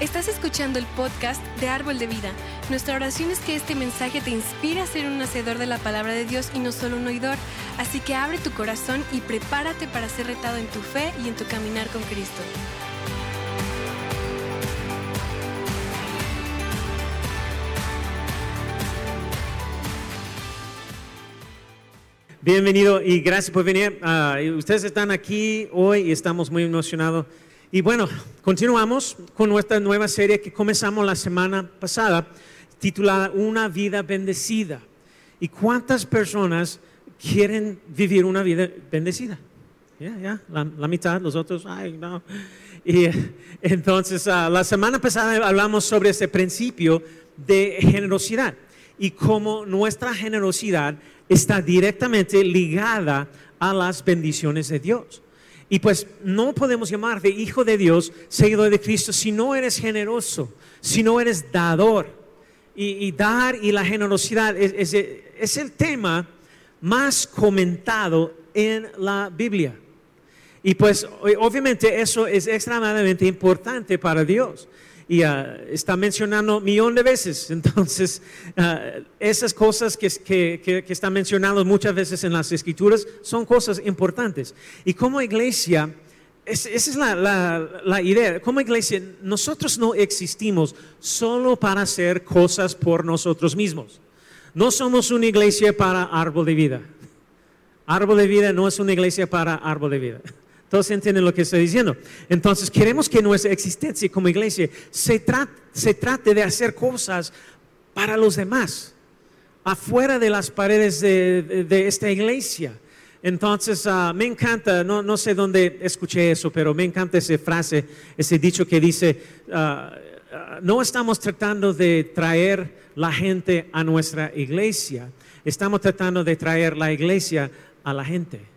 Estás escuchando el podcast de Árbol de Vida. Nuestra oración es que este mensaje te inspire a ser un hacedor de la palabra de Dios y no solo un oidor. Así que abre tu corazón y prepárate para ser retado en tu fe y en tu caminar con Cristo. Bienvenido y gracias por venir. Ah, ustedes están aquí hoy y estamos muy emocionados. Y bueno, continuamos con nuestra nueva serie que comenzamos la semana pasada, titulada Una vida bendecida. ¿Y cuántas personas quieren vivir una vida bendecida? Ya, ya, la, la, mitad, los otros, ay, no. Y entonces, ah, la semana pasada hablamos sobre ese principio de generosidad y cómo nuestra generosidad está directamente ligada a las bendiciones de Dios. Y pues no podemos llamarte hijo de Dios, seguidor de Cristo, si no eres generoso, si no eres dador. Y, dar y la generosidad es, es, el tema más comentado en la Biblia. Y pues obviamente eso es extremadamente importante para Dios y uh, está mencionando millón de veces. Entonces, uh, esas cosas que, que, que, están mencionando muchas veces en las escrituras son cosas importantes. Y como iglesia, esa es la, la, la, idea. Como iglesia, nosotros no existimos solo para hacer cosas por nosotros mismos. No somos una iglesia para árbol de vida. Árbol de vida no es una iglesia para árbol de vida. Todos entienden lo que estoy diciendo. Entonces, queremos que nuestra existencia como iglesia se, trate de hacer cosas para los demás, afuera de las paredes de, esta iglesia. Entonces, ah, me encanta, no, sé dónde escuché eso, pero me encanta esa frase, ese dicho que dice, ah, ah, no estamos tratando de traer la gente a nuestra iglesia, estamos tratando de traer la iglesia a la gente.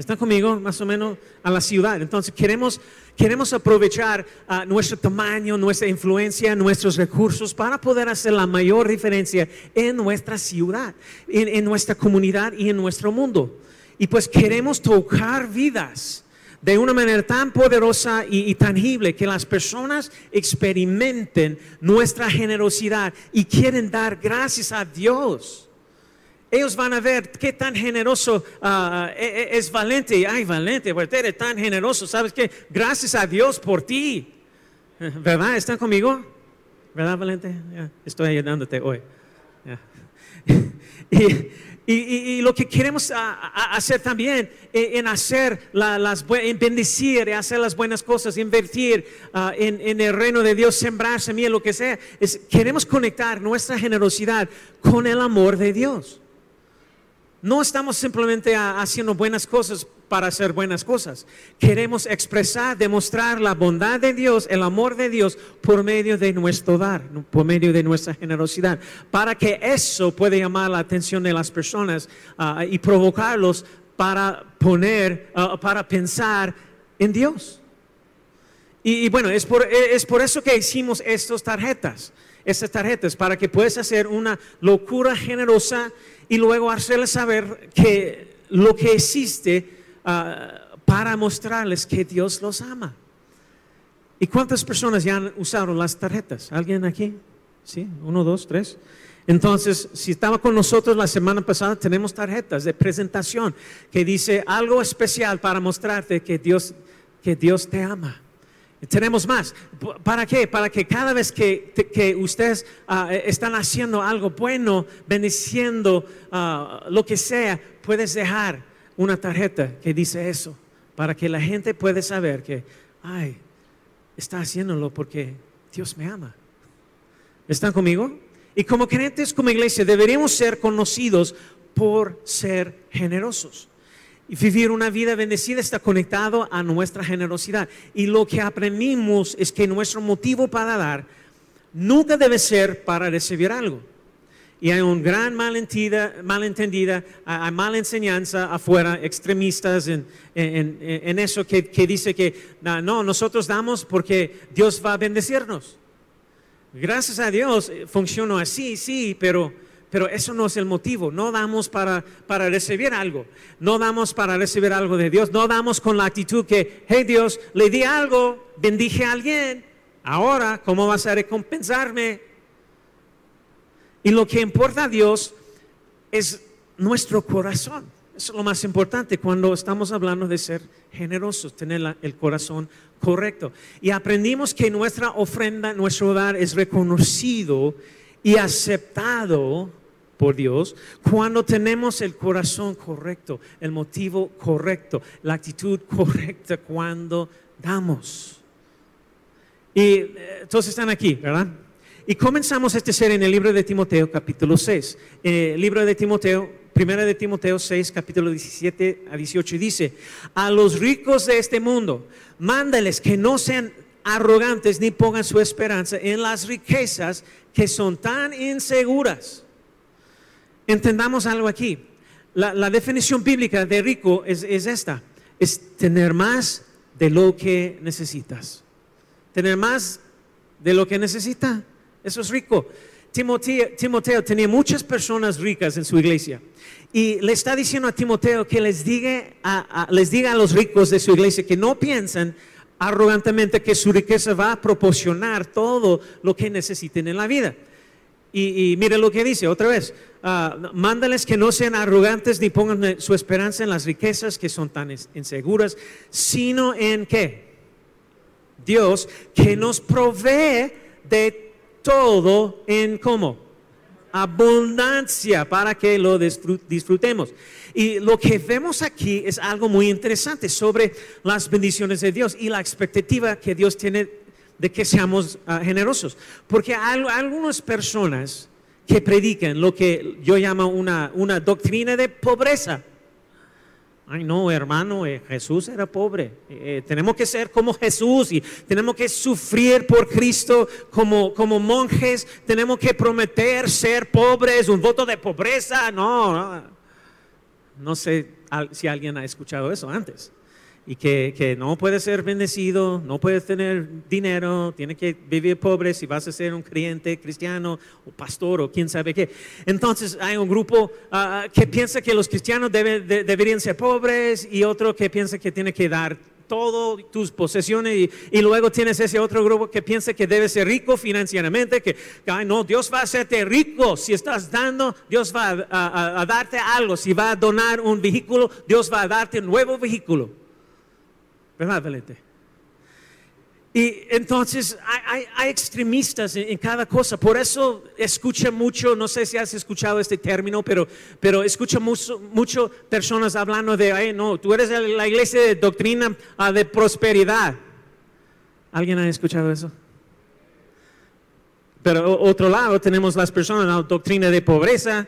¿Están conmigo? Más o menos a la ciudad. Entonces queremos, queremos aprovechar uh, nuestro tamaño, nuestra influencia, nuestros recursos para poder hacer la mayor diferencia en nuestra ciudad, en, en nuestra comunidad y en nuestro mundo. Y pues queremos tocar vidas de una manera tan poderosa y, y, tangible que las personas experimenten nuestra generosidad y quieren dar gracias a Dios. Ellos van a ver qué tan generoso ah, e, e, es Valente. Ay, Valente, pues eres tan generoso. ¿Sabes qué? Gracias a Dios por ti. ¿Verdad? ¿Están conmigo? ¿Verdad, Valente? Estoy ayudándote hoy. Y, lo que queremos ah, hacer también eh, en hacer las en bendecir, hacer las buenas cosas, invertir ah, en, en, el reino de Dios, sembrar semilla, lo que sea, es queremos conectar nuestra generosidad con el amor de Dios. No estamos simplemente haciendo buenas cosas para hacer buenas cosas. Queremos expresar, demostrar la bondad de Dios, el amor de Dios por medio de nuestro dar, por medio de nuestra generosidad, para que eso pueda llamar la atención de las personas ah, y provocarlos para poner, ah, para pensar en Dios. Y, bueno, es por, es por eso que hicimos estas tarjetas, estas tarjetas, para que puedas hacer una locura generosa y luego hacerles saber que lo que existe ah, para mostrarles que Dios los ama. ¿Y cuántas personas ya han usado las tarjetas? ¿Alguien aquí? ¿Sí? ¿Uno, dos, tres? Entonces, si estaba con nosotros la semana pasada, tenemos tarjetas de presentación que dice algo especial para mostrarte que Dios, que Dios te ama. Tenemos más. ¿Para qué? Para que cada vez que, ustedes ah, están haciendo algo bueno, bendiciendo ah, lo que sea, puedes dejar una tarjeta que dice eso, para que la gente pueda saber que, ay, está haciéndolo porque Dios me ama. ¿Están conmigo? Y como creyentes, como iglesia, deberíamos ser conocidos por ser generosos. Y vivir una vida bendecida está conectado a nuestra generosidad. Y lo que aprendimos es que nuestro motivo para dar nunca debe ser para recibir algo. Y hay un gran malentendida, malentendida hay mala enseñanza afuera, extremistas en, en, eso que, que, dice que no, nosotros damos porque Dios va a bendecirnos. Gracias a Dios eh, funciona así, sí, pero pero eso no es el motivo. No damos para, para recibir algo. No damos para recibir algo de Dios. No damos con la actitud que, hey Dios, le di algo, bendije a alguien. Ahora, ¿cómo vas a recompensarme? Y lo que importa a Dios es nuestro corazón. Eso es lo más importante cuando estamos hablando de ser generosos, tener el corazón correcto. Y aprendimos que nuestra ofrenda, nuestro dar es reconocido y aceptado por Dios cuando tenemos el corazón correcto, el motivo correcto, la actitud correcta cuando damos. Y eh, entonces están aquí, ¿verdad? Y comenzamos este ser en el libro de Timoteo, capítulo 6. Eh, libro de Timoteo, primera de Timoteo 6, capítulo 17 a 18, dice, a los ricos de este mundo, mándales que no sean arrogantes ni pongan su esperanza en las riquezas que son tan inseguras. Entendamos algo aquí. La, definición bíblica de rico es, es esta, es tener más de lo que necesitas. Tener más de lo que necesita. Eso es rico. Timoteo, tenía muchas personas ricas en su iglesia y le está diciendo a Timoteo que les diga a, les diga a los ricos de su iglesia que no piensen arrogantemente que su riqueza va a proporcionar todo lo que necesiten en la vida. Y, mire lo que dice otra vez, uh, mándales que no sean arrogantes ni pongan su esperanza en las riquezas que son tan inseguras, sino en qué? Dios que nos provee de todo en cómo? Abundancia para que lo disfrutemos. Y lo que vemos aquí es algo muy interesante sobre las bendiciones de Dios y la expectativa que Dios tiene de que seamos ah, generosos. Porque hay, algunas personas que predican lo que yo llamo una, una doctrina de pobreza. Ay, no, hermano, eh, Jesús era pobre. Eh, tenemos que ser como Jesús y tenemos que sufrir por Cristo como, como monjes. Tenemos que prometer ser pobres, un voto de pobreza. No, no sé si alguien ha escuchado eso antes y que, no puedes ser bendecido, no puedes tener dinero, tienes que vivir pobre si vas a ser un creyente cristiano o pastor o quién sabe qué. Entonces hay un grupo ah, que piensa que los cristianos deberían ser pobres y otro que piensa que tiene que dar todo tus posesiones y, luego tienes ese otro grupo que piensa que debe ser rico financieramente, que no, Dios va a hacerte rico si estás dando, Dios va a darte algo, si va a donar un vehículo, Dios va a darte un nuevo vehículo. ¿Verdad, Valente? Y entonces hay, extremistas en, cada cosa. Por eso escucha mucho, no sé si has escuchado este término, pero, pero escucha mucho, mucho personas hablando de, Ay, no, tú eres la iglesia de doctrina ah, de prosperidad. ¿Alguien ha escuchado eso? Pero otro lado tenemos las personas, la doctrina de pobreza.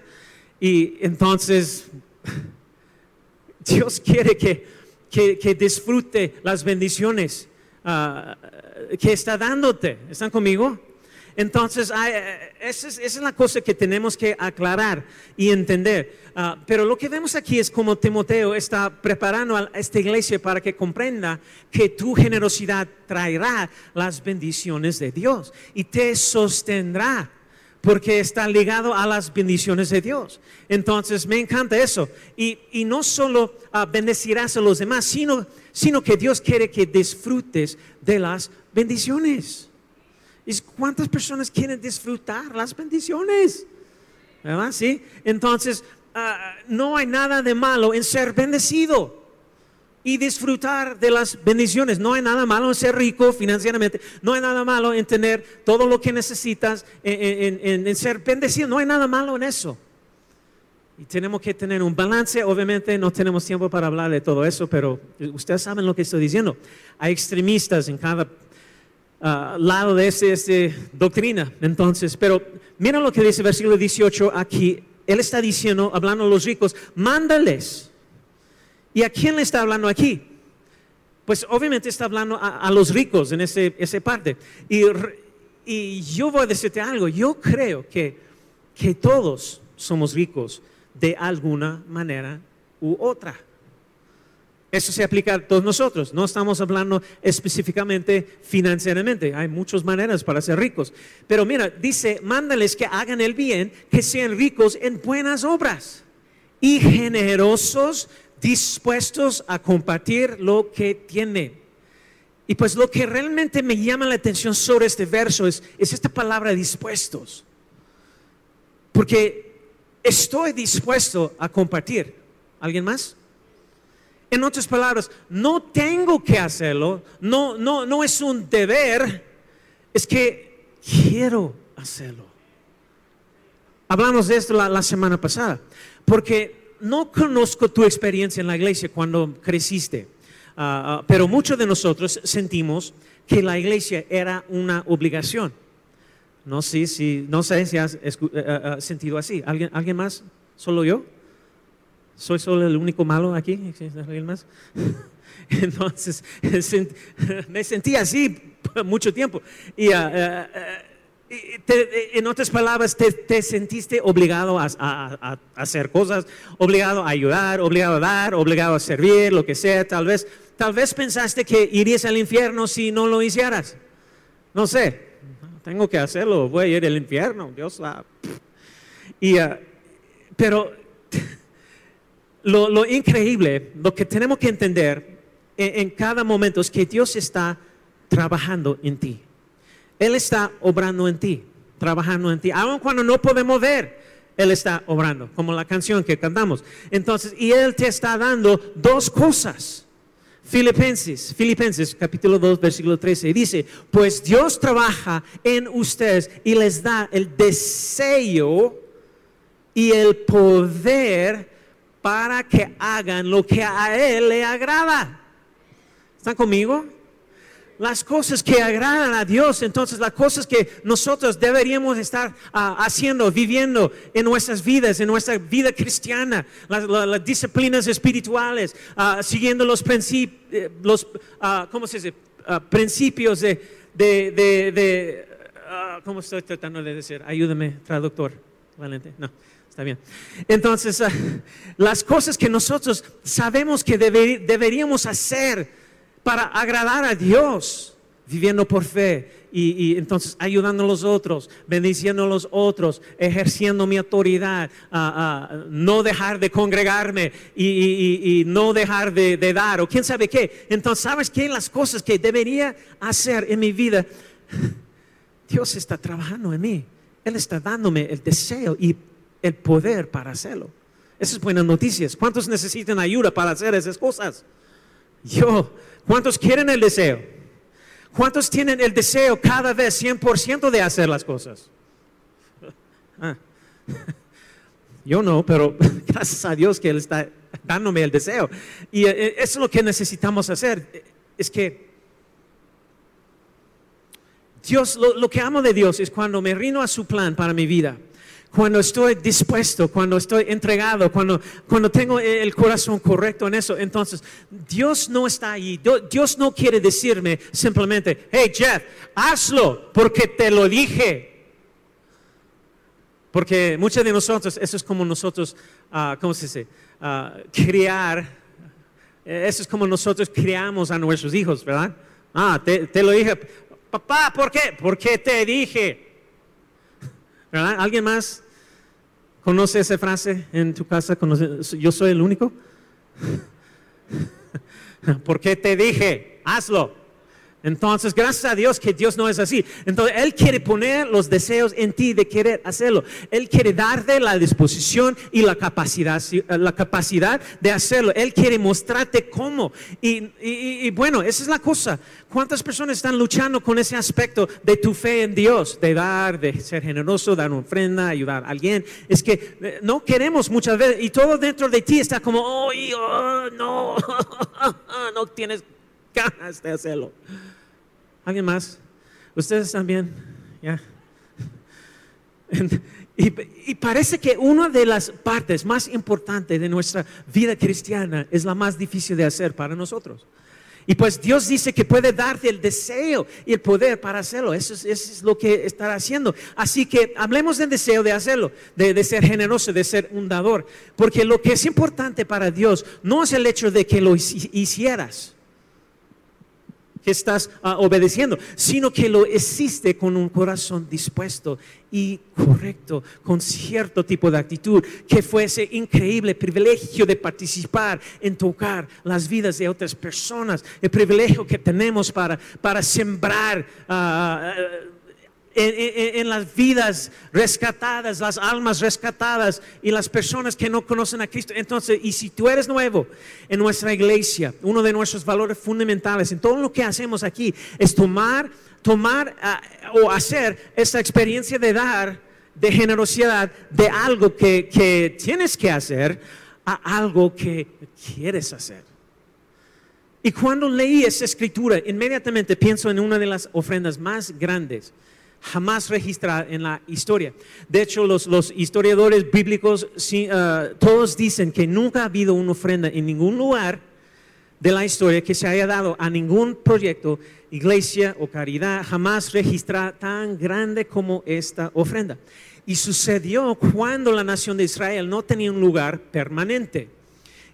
Y entonces Dios quiere que que, disfrute las bendiciones ah, que está dándote. ¿Están conmigo? Entonces, esa, es, la cosa que tenemos que aclarar y entender. Ah, pero lo que vemos aquí es como Timoteo está preparando a esta iglesia para que comprenda que tu generosidad traerá las bendiciones de Dios y te sostendrá porque está ligado a las bendiciones de Dios. Entonces, me encanta eso. Y, no solo uh, bendecirás a los demás, sino, sino que Dios quiere que disfrutes de las bendiciones. ¿Y cuántas personas quieren disfrutar las bendiciones? ¿Verdad? Sí. Entonces, ah, no hay nada de malo en ser bendecido y disfrutar de las bendiciones. No hay nada malo en ser rico financieramente, no hay nada malo en tener todo lo que necesitas, en, ser bendecido, no hay nada malo en eso. Y tenemos que tener un balance, obviamente no tenemos tiempo para hablar de todo eso, pero ustedes saben lo que estoy diciendo. Hay extremistas en cada ah, lado de esta este doctrina, entonces, pero mira lo que dice el versículo 18 aquí. Él está diciendo, hablando a los ricos, mándales ¿Y a quién le está hablando aquí? Pues obviamente está hablando a, los ricos en ese, esa parte. Y, yo voy a decirte algo, yo creo que, que todos somos ricos de alguna manera u otra. Eso se aplica a todos nosotros. No estamos hablando específicamente financieramente. Hay muchas maneras para ser ricos. Pero mira, dice, mándales que hagan el bien, que sean ricos en buenas obras y generosos dispuestos a compartir lo que tienen. Y pues lo que realmente me llama la atención sobre este verso es, es esta palabra dispuestos. Porque estoy dispuesto a compartir. ¿Alguien más? En otras palabras, no tengo que hacerlo, no, no, no es un deber, es que quiero hacerlo. Hablamos de esto la, semana pasada, porque no conozco tu experiencia en la iglesia cuando creciste, ah, ah, pero muchos de nosotros sentimos que la iglesia era una obligación. No, sé si has eh, eh, sentido así. ¿Alguien, ¿Alguien más? ¿Solo yo? ¿Soy solo el único malo aquí? ¿Alguien más? Entonces, me sentí así mucho tiempo. Y uh, en otras palabras, te, sentiste obligado a, hacer cosas, obligado a ayudar, obligado a dar, obligado a servir, lo que sea. Tal vez, tal vez pensaste que irías al infierno si no lo hicieras. No sé, tengo que hacerlo, voy a ir al infierno, Dios sabe. Y, ah, pero lo, increíble, lo que tenemos que entender en cada momento es que Dios está trabajando en ti. Él está obrando en ti, trabajando en ti. Aun cuando no podemos ver, Él está obrando, como la canción que cantamos. Entonces, y Él te está dando dos cosas. Filipenses, Filipenses capítulo 2, versículo 13, dice, pues Dios trabaja en ustedes y les da el deseo y el poder para que hagan lo que a Él le agrada. ¿Están conmigo? Las cosas que agradan a Dios, entonces las cosas que nosotros deberíamos estar ah, haciendo, viviendo en nuestras vidas, en nuestra vida cristiana, las, disciplinas espirituales, ah, siguiendo los, principios, eh, los ah, ¿cómo se dice? principios de, de, de, ¿cómo estoy tratando de decir? Ayúdame, traductor, Valente. No. Está bien. Entonces, las cosas que nosotros sabemos que deberíamos hacer para agradar a Dios, viviendo por fe y, entonces ayudando a los otros, bendiciendo a los otros, ejerciendo mi autoridad, no dejar de congregarme y, no dejar de, dar, o quién sabe qué. Entonces, ¿sabes qué? Las cosas que debería hacer en mi vida, Dios está trabajando en mí. Él está dándome el deseo y el poder para hacerlo. Esas buenas noticias. ¿Cuántos necesitan ayuda para hacer esas cosas? Yo ¿Cuántos quieren el deseo? ¿Cuántos tienen el deseo cada vez 100% de hacer las cosas? Ah. Yo no, pero gracias a Dios que Él está dándome el deseo. Y eh, eso es lo que necesitamos hacer. Es que Dios, lo, lo que amo de Dios es cuando me rindo a su plan para mi vida cuando estoy dispuesto, cuando estoy entregado, cuando, cuando tengo el corazón correcto en eso, entonces Dios no está ahí. Dios no quiere decirme simplemente, hey Jeff, hazlo porque te lo dije. Porque muchos de nosotros, eso es como nosotros, uh, ¿cómo se dice? Uh, criar, eso es como nosotros criamos a nuestros hijos, ¿verdad? Ah, te, te lo dije, papá, ¿por qué? Porque te dije. ¿Verdad? ¿Alguien más conoce esa frase en tu casa? ¿Yo soy el único? ¿Por qué te dije? Hazlo. Entonces, gracias a Dios que Dios no es así. Entonces, Él quiere poner los deseos en ti de querer hacerlo. Él quiere darte la disposición y la capacidad, la capacidad de hacerlo. Él quiere mostrarte cómo. Y, bueno, esa es la cosa. ¿Cuántas personas están luchando con ese aspecto de tu fe en Dios? De dar, de ser generoso, dar una ofrenda, ayudar a alguien. Es que eh, no queremos muchas veces. Y todo dentro de ti está como, oh, oh no, no tienes ganas de hacerlo. ¿Alguien más? ¿Ustedes también? ¿Ya? Y, parece que una de las partes más importantes de nuestra vida cristiana es la más difícil de hacer para nosotros. Y pues Dios dice que puede darte el deseo y el poder para hacerlo. Eso es, lo que estará haciendo. Así que hablemos del deseo de hacerlo, de, ser generoso, de ser un dador. Porque lo que es importante para Dios no es el hecho de que lo hicieras que estás ah, obedeciendo, sino que lo hiciste con un corazón dispuesto y correcto, con cierto tipo de actitud, que fuese increíble privilegio de participar en tocar las vidas de otras personas, el privilegio que tenemos para, para sembrar. Ah, en, las vidas rescatadas, las almas rescatadas y las personas que no conocen a Cristo. Entonces, y si tú eres nuevo en nuestra iglesia, uno de nuestros valores fundamentales en todo lo que hacemos aquí es tomar, tomar ah, o hacer esta experiencia de dar, de generosidad, de algo que, que tienes que hacer a algo que quieres hacer. Y cuando leí esa escritura, inmediatamente pienso en una de las ofrendas más grandes jamás registrada en la historia. De hecho, los, historiadores bíblicos ah, todos dicen que nunca ha habido una ofrenda en ningún lugar de la historia que se haya dado a ningún proyecto, iglesia o caridad, jamás registrada tan grande como esta ofrenda. Y sucedió cuando la nación de Israel no tenía un lugar permanente.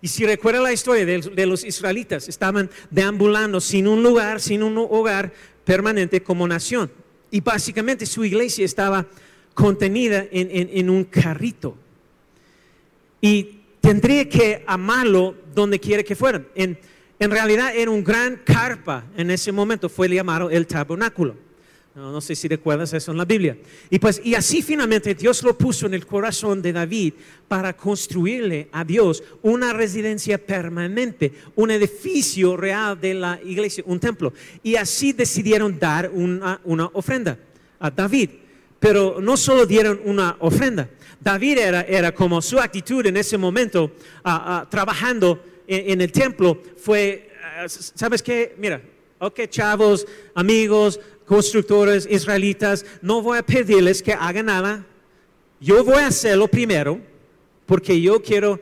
Y si recuerda la historia de, de, los israelitas, estaban deambulando sin un lugar, sin un hogar permanente como nación. Y básicamente su iglesia estaba contenida en, un carrito. Y tendría que amarlo donde quiera que fuera. En, en realidad era un gran carpa en ese momento, fue llamado el tabernáculo. No, sé si recuerdas eso en la Biblia. Y pues, y así finalmente Dios lo puso en el corazón de David para construirle a Dios una residencia permanente, un edificio real de la iglesia, un templo. Y así decidieron dar una, ofrenda a David. Pero no solo dieron una ofrenda. David era, era como su actitud en ese momento, ah, trabajando en, el templo, fue, ah, ¿sabes qué? Mira, ok, chavos, amigos, constructores israelitas, no voy a pedirles que hagan nada. Yo voy a hacerlo primero porque yo quiero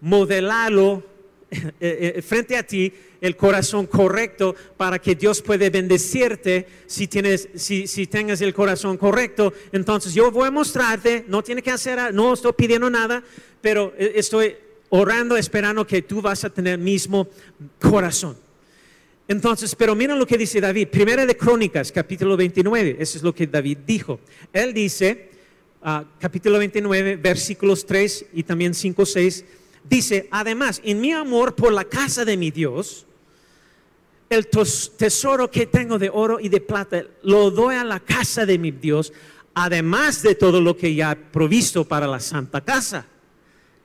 modelarlo eh, eh, frente a ti el corazón correcto para que Dios pueda bendecirte si tienes si, si tengas el corazón correcto entonces yo voy a mostrarte no tiene que hacer no estoy pidiendo nada pero eh, estoy orando esperando que tú vas a tener mismo corazón entonces, pero miren lo que dice David. Primera de Crónicas, capítulo 29. Eso es lo que David dijo. Él dice, ah, capítulo 29, versículos 3 y también 5, 6. Dice, además, en mi amor por la casa de mi Dios, el tesoro que tengo de oro y de plata lo doy a la casa de mi Dios, además de todo lo que ya he provisto para la santa casa.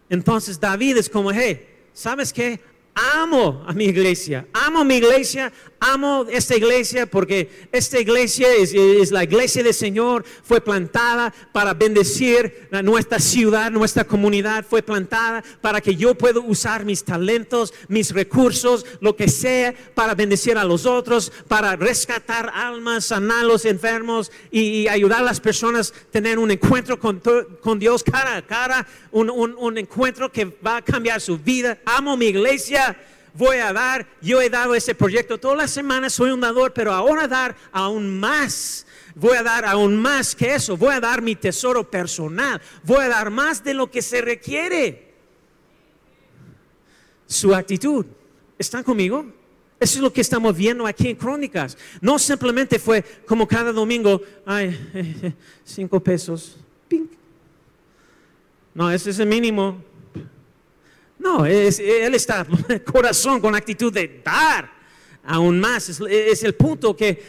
Entonces David es como, hey, ¿sabes qué? Amo a mi iglesia, amo mi iglesia, amo esta iglesia porque esta iglesia es, la iglesia del Señor, fue plantada para bendecir nuestra ciudad, nuestra comunidad, fue plantada para que yo pueda usar mis talentos, mis recursos, lo que sea, para bendecir a los otros, para rescatar almas, sanar a los enfermos y, ayudar a las personas a tener un encuentro con, Dios cara a cara, un encuentro que va a cambiar su vida. Amo mi iglesia voy a dar, yo he dado ese proyecto todas las semanas, soy un dador, pero ahora dar aún más. Voy a dar aún más que eso, voy a dar mi tesoro personal, voy a dar más de lo que se requiere. Su actitud, ¿están conmigo? Eso es lo que estamos viendo aquí en Crónicas. No simplemente fue como cada domingo, ay, cinco pesos, pink. No, ese es el mínimo. No, él está corazón con actitud de dar aún más. Es, el punto que,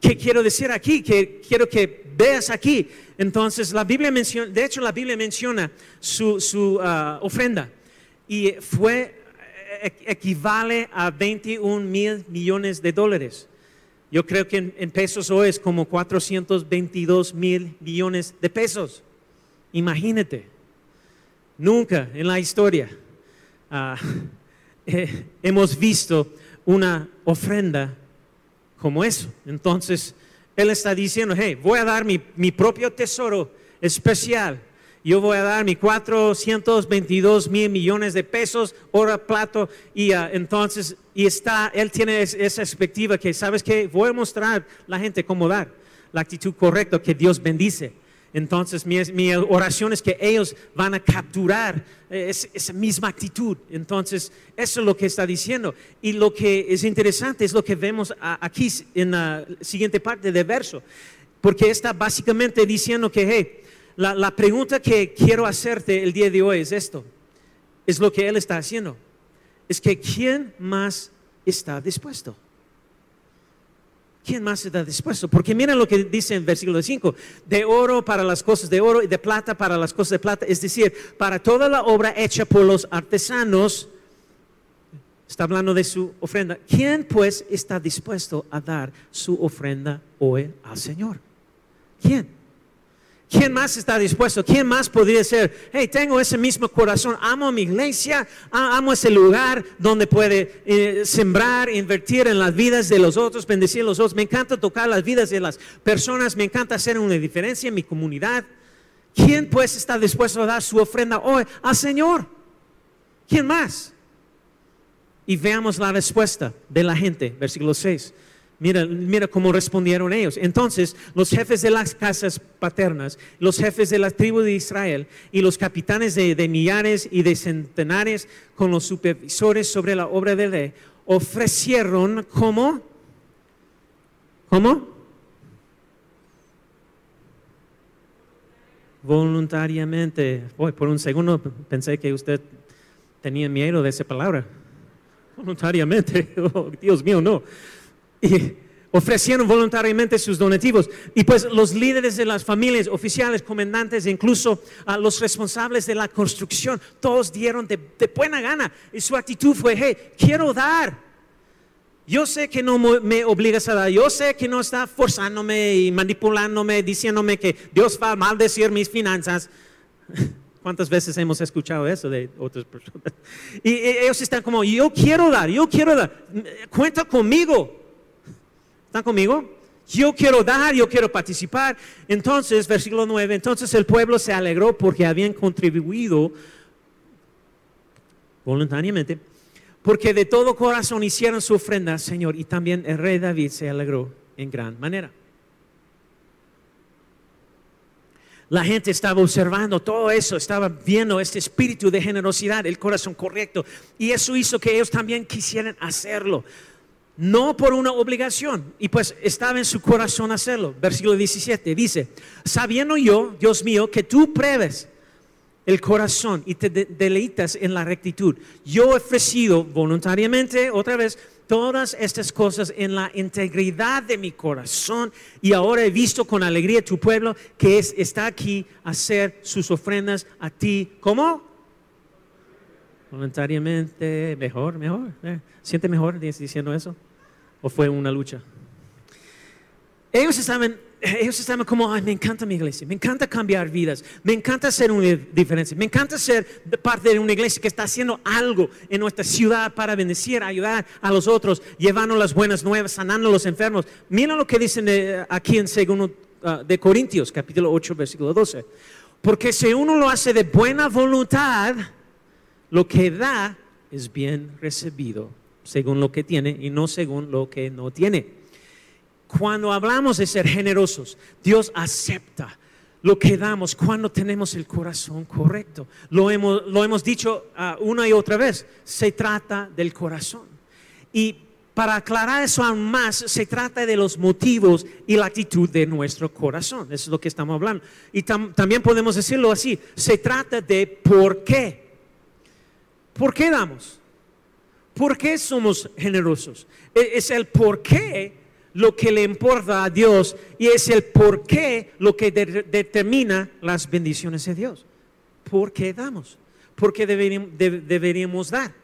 quiero decir aquí, que quiero que veas aquí. Entonces, la Biblia menciona, de hecho, la Biblia menciona su, ah, ofrenda y fue, e, equivale a 21 mil millones de dólares. Yo creo que en, en pesos hoy es como 422 mil millones de pesos. Imagínate, nunca en la historia Ah, eh, hemos visto una ofrenda como eso. Entonces, Él está diciendo, hey, voy a dar mi, propio tesoro especial. Yo voy a dar mi 422 mil millones de pesos, oro, plato, y ah, entonces, y está, Él tiene esa perspectiva que, ¿sabes que Voy a mostrar a la gente cómo dar la actitud correcta que Dios bendice. Entonces mi, oración es que ellos van a capturar eh, es- esa misma actitud. Entonces eso es lo que está diciendo. Y lo que es interesante es lo que vemos aquí en la siguiente parte del verso. Porque está básicamente diciendo que, hey, la, la pregunta que quiero hacerte el día de hoy es esto. Es lo que Él está haciendo. Es que ¿quién más está dispuesto? ¿Quién más está dispuesto? Porque miren lo que dice en versículo 5, de oro para las cosas de oro y de plata para las cosas de plata, es decir, para toda la obra hecha por los artesanos, está hablando de su ofrenda. ¿Quién pues está dispuesto a dar su ofrenda hoy al Señor? ¿Quién? ¿Quién más está dispuesto? ¿Quién más podría ser? Hey, tengo ese mismo corazón, amo mi iglesia, amo ese lugar donde puede eh, sembrar, invertir en las vidas de los otros, bendecir a los otros. Me encanta tocar las vidas de las personas, me encanta hacer una diferencia en mi comunidad. ¿Quién pues está dispuesto a dar su ofrenda hoy al Señor? ¿Quién más? Y veamos la respuesta de la gente, versículo 6. Mira, mira cómo respondieron ellos. Entonces, los jefes de las casas paternas, los jefes de la tribu de Israel y los capitanes de, de millares y de centenares con los supervisores sobre la obra de ley ofrecieron como, ¿cómo? Voluntariamente. Por un segundo pensé que usted tenía miedo de esa palabra. Voluntariamente. Oh, Dios mío, no. Y ofrecieron voluntariamente sus donativos. Y pues los líderes de las familias, oficiales, comandantes, e incluso a los responsables de la construcción, todos dieron de, de buena gana. Y su actitud fue, hey, quiero dar. Yo sé que no me obligas a dar, yo sé que no está forzándome y manipulándome, diciéndome que Dios va a maldecir mis finanzas. ¿Cuántas veces hemos escuchado eso de otras personas? Y eh, ellos están como, yo quiero dar, yo quiero dar, cuenta conmigo. ¿Están conmigo? Yo quiero dar, yo quiero participar. Entonces, versículo 9, entonces el pueblo se alegró porque habían contribuido voluntariamente, porque de todo corazón hicieron su ofrenda Señor y también el rey David se alegró en gran manera. La gente estaba observando todo eso, estaba viendo este espíritu de generosidad, el corazón correcto, y eso hizo que ellos también quisieran hacerlo, no por una obligación, y pues estaba en su corazón hacerlo. Versículo 17 dice, sabiendo yo, Dios mío, que tú pruebes el corazón y te de- deleitas en la rectitud. Yo he ofrecido voluntariamente, otra vez, todas estas cosas en la integridad de mi corazón y ahora he visto con alegría tu pueblo que es- está aquí a hacer sus ofrendas a ti. ¿Cómo? Voluntariamente, mejor, mejor. eh. ¿Siente mejor diciendo eso? ¿O fue una lucha? Ellos estaban, ellos estaban como, ay, me encanta mi iglesia, me encanta cambiar vidas, me encanta hacer una diferencia, me encanta ser parte de una iglesia que está haciendo algo en nuestra ciudad para bendecir, ayudar a los otros, llevando las buenas nuevas, sanando a los enfermos. Mira lo que dicen eh, aquí en segundo ah, de Corintios, capítulo 8, versículo 12. Porque si uno lo hace de buena voluntad, lo que da es bien recibido, según lo que tiene y no según lo que no tiene. Cuando hablamos de ser generosos, Dios acepta lo que damos cuando tenemos el corazón correcto. Lo hemos, lo hemos dicho ah, una y otra vez, se trata del corazón. Y para aclarar eso aún más, se trata de los motivos y la actitud de nuestro corazón. Eso es lo que estamos hablando. Y tam- también podemos decirlo así, se trata de por qué. ¿Por qué damos? ¿Por qué somos generosos? E- Es el por qué lo que le importa a Dios y es el por qué lo que de- determina las bendiciones de Dios. ¿Por qué damos? ¿Por qué deberíamos, de- deberíamos dar?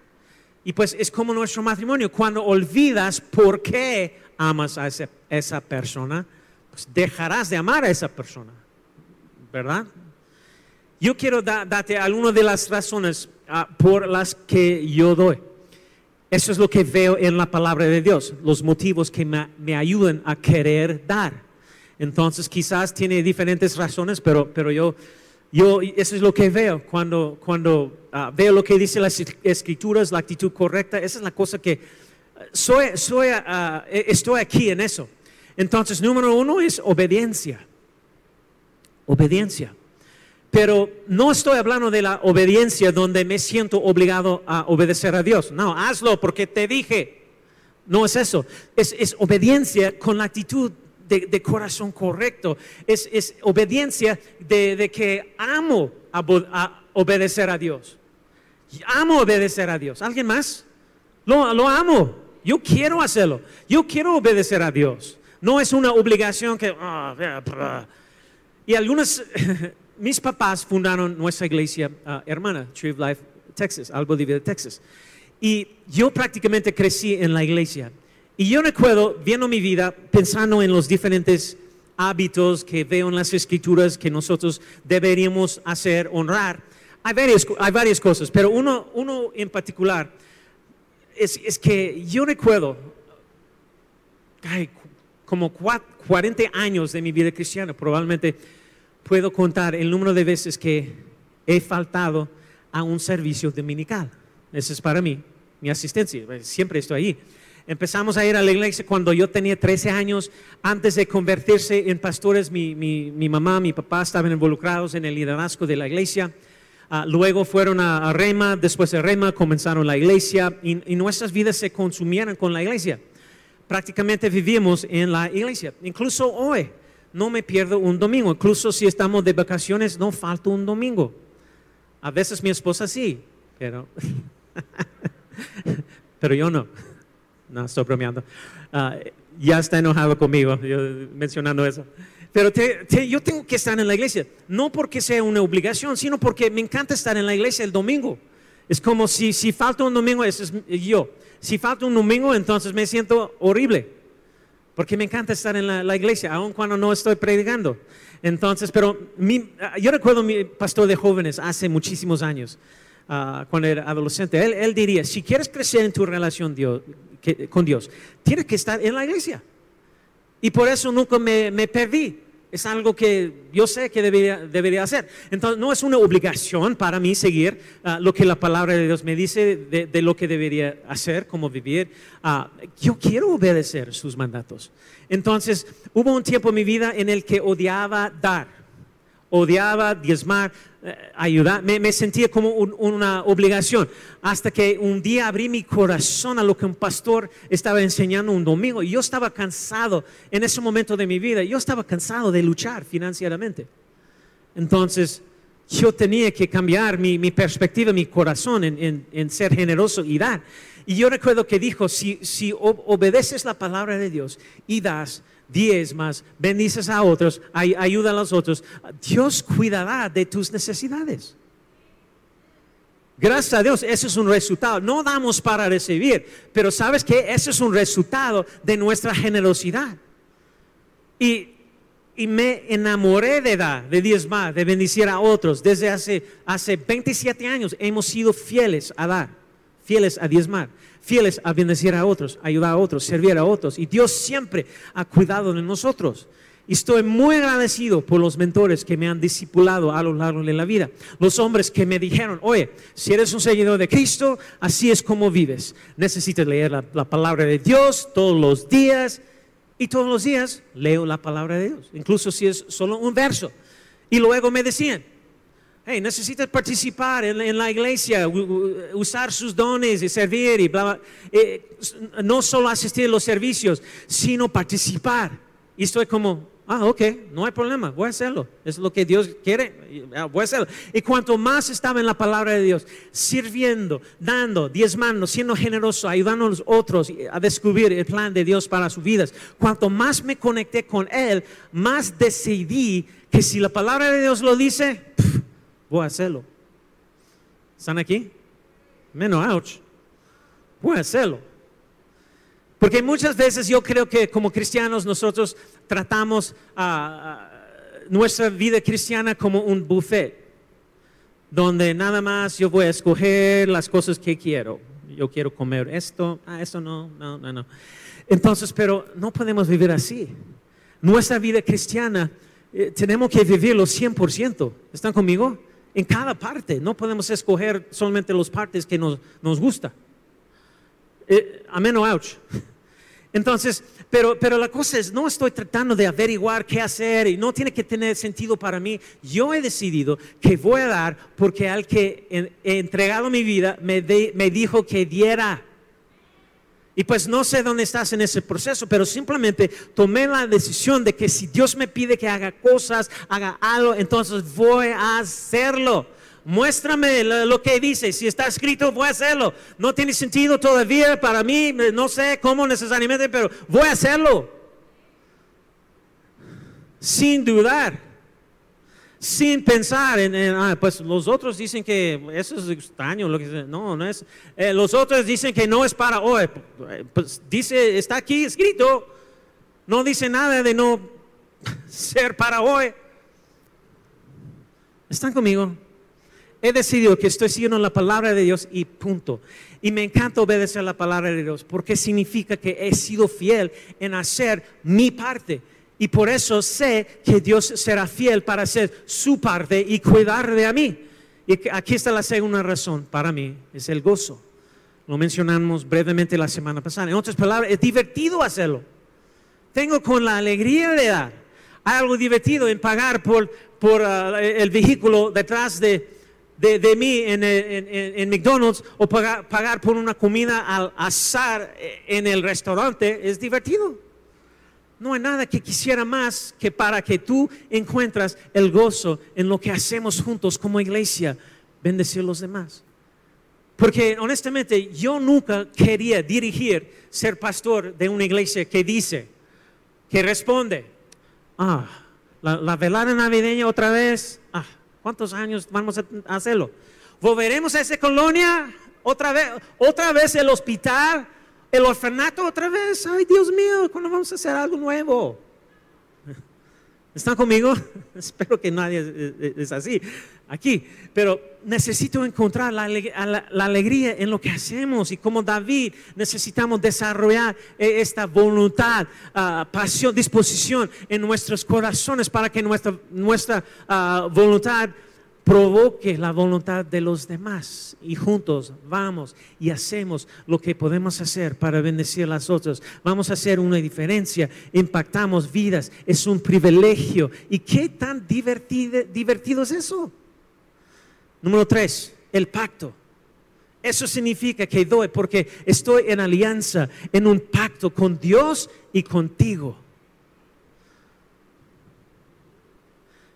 Y pues es como nuestro matrimonio. Cuando olvidas por qué amas a esa, persona, pues dejarás de amar a esa persona. ¿Verdad? Yo quiero da- darte algunas de las razones ah, por las que yo doy. Eso es lo que veo en la palabra de Dios, los motivos que me, me ayudan a querer dar. Entonces quizás tiene diferentes razones, pero, pero yo, yo, eso es lo que veo cuando, cuando ah, veo lo que dice las escrituras, la actitud correcta, esa es la cosa que soy, soy, ah, estoy aquí en eso. Entonces, número uno es obediencia. obediencia. Pero no estoy hablando de la obediencia donde me siento obligado a obedecer a Dios. No, hazlo porque te dije. No es eso. Es, obediencia con la actitud de, corazón correcto. Es, obediencia de, que amo a, obedecer a Dios. Amo obedecer a Dios. ¿Alguien más? Lo, lo amo. Yo quiero hacerlo. Yo quiero obedecer a Dios. No es una obligación que... Ah, y algunos, mis papás fundaron nuestra iglesia ah, hermana, Tree of Life, Texas, Algo de Vida, Texas. Y yo prácticamente crecí en la iglesia. Y yo recuerdo, viendo mi vida, pensando en los diferentes hábitos que veo en las escrituras que nosotros deberíamos hacer, honrar. Hay varias, cosas, pero uno, uno en particular es, es que yo recuerdo, como 40 años de mi vida cristiana, probablemente puedo contar el número de veces que he faltado a un servicio dominical. Ese es para mí, mi asistencia, siempre estoy ahí. Empezamos a ir a la iglesia cuando yo tenía 13 años. Antes de convertirse en pastores, mi, mi, mamá, mi papá estaban involucrados en el liderazgo de la iglesia. Ah, luego fueron a, Rema, después de Rema comenzaron la iglesia y, y nuestras vidas se consumieron con la iglesia prácticamente vivimos en la iglesia. Incluso hoy no me pierdo un domingo. Incluso si estamos de vacaciones, no falta un domingo. A veces mi esposa sí, pero, pero yo no. No, estoy bromeando. Ah, ya está enojado conmigo mencionando eso. Pero yo tengo que estar en la iglesia, no porque sea una obligación, sino porque me encanta estar en la iglesia el domingo. Es como si, si falta un domingo, eso es yo. Si falta un domingo, entonces me siento horrible, porque me encanta estar en la, iglesia, aun cuando no estoy predicando. Entonces, pero yo recuerdo mi pastor de jóvenes hace muchísimos años, ah, cuando era adolescente, él, diría, si quieres crecer en tu relación con Dios, tienes que estar en la iglesia. Y por eso nunca me, me perdí es algo que yo sé que debería, debería hacer. Entonces, no es una obligación para mí seguir ah, lo que la palabra de Dios me dice de, lo que debería hacer, cómo vivir. Ah, yo quiero obedecer sus mandatos. Entonces, hubo un tiempo en mi vida en el que odiaba dar, odiaba diezmar, ayudar, me, sentía como una obligación, hasta que un día abrí mi corazón a lo que un pastor estaba enseñando un domingo yo estaba cansado en ese momento de mi vida, yo estaba cansado de luchar financieramente. Entonces, yo tenía que cambiar mi, perspectiva, mi corazón en, ser generoso y dar. Y yo recuerdo que dijo, si, si obedeces la palabra de Dios y das, más, bendices a otros, ayuda a los otros, Dios cuidará de tus necesidades. Gracias a Dios, ese es un resultado. No damos para recibir, pero sabes que ese es un resultado de nuestra generosidad. Y, y me enamoré de dar, de diezmar, de bendecir a otros. Desde hace, hace 27 años hemos sido fieles a dar, fieles a diezmar fieles a bendecir a otros, ayudar a otros, servir a otros. Y Dios siempre ha cuidado de nosotros. Y estoy muy agradecido por los mentores que me han discipulado a lo largo de la vida. Los hombres que me dijeron, oye, si eres un seguidor de Cristo, así es como vives. Necesitas leer la, la palabra de Dios todos los días. Y todos los días leo la palabra de Dios, incluso si es solo un verso. Y luego me decían, Hey, necesitas participar en, la iglesia, usar sus dones y servir y bla, eh, no solo asistir a los servicios, sino participar. Y estoy como, ah, ok, no hay problema, voy a hacerlo. Es lo que Dios quiere, voy a hacerlo. Y cuanto más estaba en la palabra de Dios, sirviendo, dando, diezmando, siendo generoso, ayudando a los otros a descubrir el plan de Dios para sus vidas, cuanto más me conecté con Él, más decidí que si la palabra de Dios lo dice, voy a hacerlo. ¿Están aquí? Menos ouch. Voy a hacerlo. Porque muchas veces yo creo que como cristianos nosotros tratamos nuestra vida cristiana como un buffet, donde nada más yo voy a escoger las cosas que quiero. Yo quiero comer esto, ah, esto no, no, no, no. Entonces, pero no podemos vivir así. Nuestra vida cristiana eh, tenemos que vivirlo 100%. ¿Están conmigo? En cada parte. No podemos escoger solamente las partes que nos, nos gusta. Eh, amén o ouch. Entonces, pero, pero la cosa es, no estoy tratando de averiguar qué hacer y no tiene que tener sentido para mí. Yo he decidido que voy a dar porque al que he entregado mi vida me, me dijo que diera. Y pues no sé dónde estás en ese proceso, pero simplemente tomé la decisión de que si Dios me pide que haga cosas, haga algo, entonces voy a hacerlo. Muéstrame lo que dice. Si está escrito, voy a hacerlo. No tiene sentido todavía para mí, no sé cómo necesariamente, pero voy a hacerlo. Sin dudar. Sin pensar en, ah, pues los otros dicen que eso es extraño, lo que no, no es. Eh, los otros dicen que no es para hoy. Pues dice, está aquí escrito. No dice nada de no ser para hoy. ¿Están conmigo? He decidido que estoy siguiendo la palabra de Dios y punto. Y me encanta obedecer la palabra de Dios porque significa que he sido fiel en hacer mi parte. Y por eso sé que Dios será fiel para hacer su parte y cuidar de a mí. Y aquí está la segunda razón para mí, es el gozo. Lo mencionamos brevemente la semana pasada. En otras palabras, es divertido hacerlo. Tengo con la alegría de dar. Algo divertido en pagar por, por ah, el vehículo detrás de, de, mí en, McDonald's o pagar, pagar, por una comida al azar en el restaurante es divertido. No hay nada que quisiera más que para que tú encuentras el gozo en lo que hacemos juntos como iglesia, bendecir a los demás. Porque honestamente yo nunca quería dirigir, ser pastor de una iglesia que dice, que responde, ah, la, la velada navideña otra vez, ah, ¿Cuántos años vamos a hacerlo? ¿Volveremos a esa colonia? ¿Otra vez, otra vez el hospital? ¿El orfanato otra vez? Ay, Dios mío, ¿cuándo vamos a hacer algo nuevo? ¿Están conmigo? Espero que nadie es así aquí. Pero necesito encontrar la, alegría en lo que hacemos y como David necesitamos desarrollar eh, esta voluntad, ah, pasión, disposición en nuestros corazones para que nuestra, ah, voluntad provoque la voluntad de los demás y juntos vamos y hacemos lo que podemos hacer para bendecir a las otras. Vamos a hacer una diferencia, impactamos vidas, es un privilegio. ¿Y qué tan divertido, divertido es eso? Número tres, el pacto. Eso significa que doy porque estoy en alianza, en un pacto con Dios y contigo.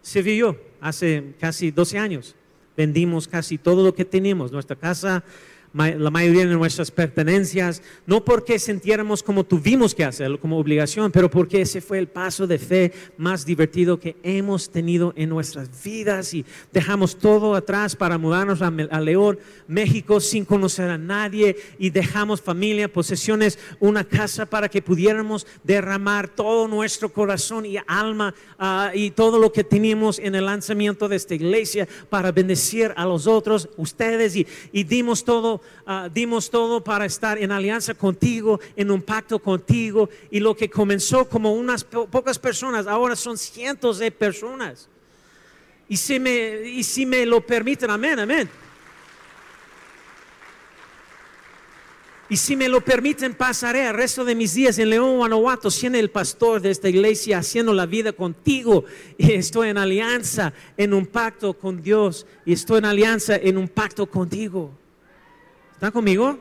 Se vio hace casi 12 años. Vendimos casi todo lo que teníamos, nuestra casa, la mayoría de nuestras pertenencias, no porque sintiéramos como tuvimos que hacerlo, como obligación, pero porque ese fue el paso de fe más divertido que hemos tenido en nuestras vidas y dejamos todo atrás para mudarnos a, León, México, sin conocer a nadie y dejamos familia, posesiones, una casa para que pudiéramos derramar todo nuestro corazón y alma ah, y todo lo que teníamos en el lanzamiento de esta iglesia para bendecir a los otros, ustedes y, y dimos todo Ah, dimos todo para estar en alianza contigo, en un pacto contigo. Y lo que comenzó como unas pocas personas, ahora son cientos de personas. Y si me, y si me lo permiten, amén, amén. Y si me lo permiten, pasaré el resto de mis días en León, Guanajuato, siendo el pastor de esta iglesia, haciendo la vida contigo. Y estoy en alianza, en un pacto con Dios. Y estoy en alianza, en un pacto contigo. ¿Están conmigo?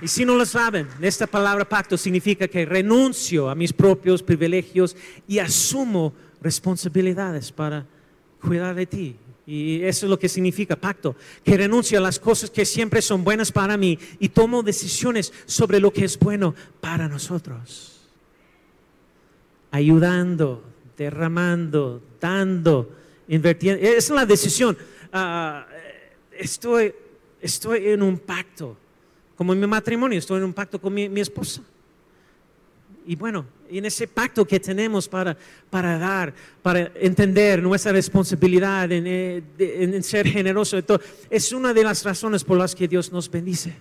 Y si no lo saben, esta palabra pacto significa que renuncio a mis propios privilegios y asumo responsabilidades para cuidar de ti. Y eso es lo que significa pacto, que renuncio a las cosas que siempre son buenas para mí y tomo decisiones sobre lo que es bueno para nosotros. Ayudando, derramando, dando, invirtiendo. Es la decisión. Ah, estoy, estoy en un pacto, como en mi matrimonio, estoy en un pacto con mi, esposa. Y bueno, en ese pacto que tenemos para, para dar, para entender nuestra responsabilidad en, eh, en, ser generoso, es una de las razones por las que Dios nos bendice.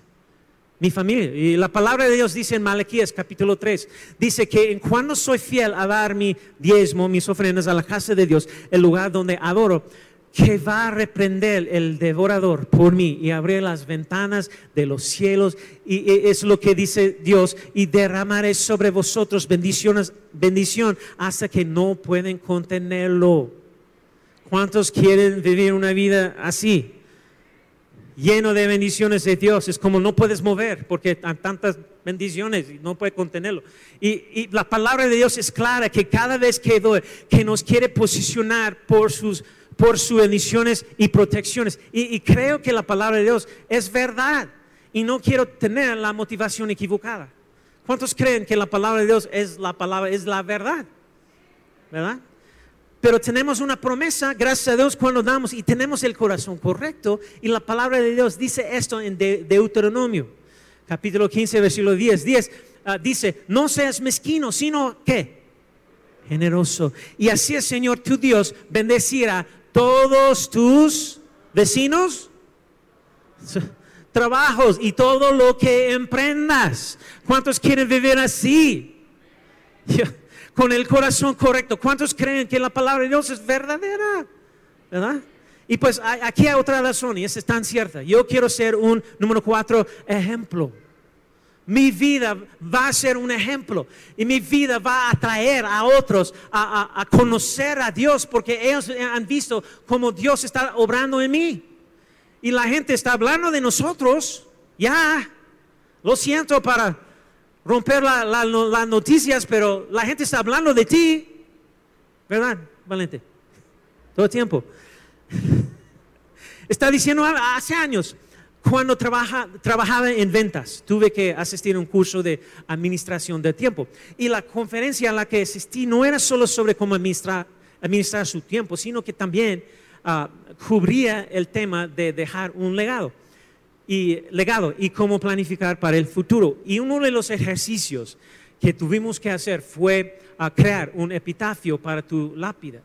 Mi familia. Y la palabra de Dios dice en Malaquías capítulo 3, dice que en cuando soy fiel a dar mi diezmo, mis ofrendas a la casa de Dios, el lugar donde adoro, que va a reprender el devorador por mí y abrir las ventanas de los cielos. Y es lo que dice Dios. Y derramaré sobre vosotros bendiciones, bendición hasta que no pueden contenerlo. ¿Cuántos quieren vivir una vida así? Lleno de bendiciones de Dios. Es como no puedes mover porque hay tantas bendiciones y no puede contenerlo. Y, la palabra de Dios es clara que cada vez que, que nos quiere posicionar por sus por sus bendiciones y protecciones. Y, creo que la palabra de Dios es verdad. Y no quiero tener la motivación equivocada. ¿Cuántos creen que la palabra de Dios es la palabra, es la verdad? ¿Verdad? Pero tenemos una promesa, gracias a Dios, cuando damos y tenemos el corazón correcto. Y la palabra de Dios dice esto en Deuteronomio, capítulo 15, versículo 10. 10 ah, dice, no seas mezquino, sino que generoso. Y así el Señor tu Dios bendecirá todos tus vecinos, trabajos y todo lo que emprendas. ¿Cuántos quieren vivir así? Con el corazón correcto. ¿Cuántos creen que la palabra de Dios es verdadera? ¿Verdad? Y pues aquí hay otra razón y es tan cierta. Yo quiero ser un, número cuatro, ejemplo. Mi vida va a ser un ejemplo y mi vida va a atraer a otros a, conocer a Dios porque ellos han visto cómo Dios está obrando en mí. Y la gente está hablando de nosotros. Ya, lo siento para romper las noticias, pero la gente está hablando de ti. ¿Verdad, Valente? Todo el tiempo. Está diciendo hace años, cuando trabajaba en ventas, tuve que asistir a un curso de administración del tiempo. Y la conferencia a la que asistí no era solo sobre cómo administrar, su tiempo, sino que también ah, cubría el tema de dejar un legado y, legado y cómo planificar para el futuro. Y uno de los ejercicios que tuvimos que hacer fue ah, crear un epitafio para tu lápida.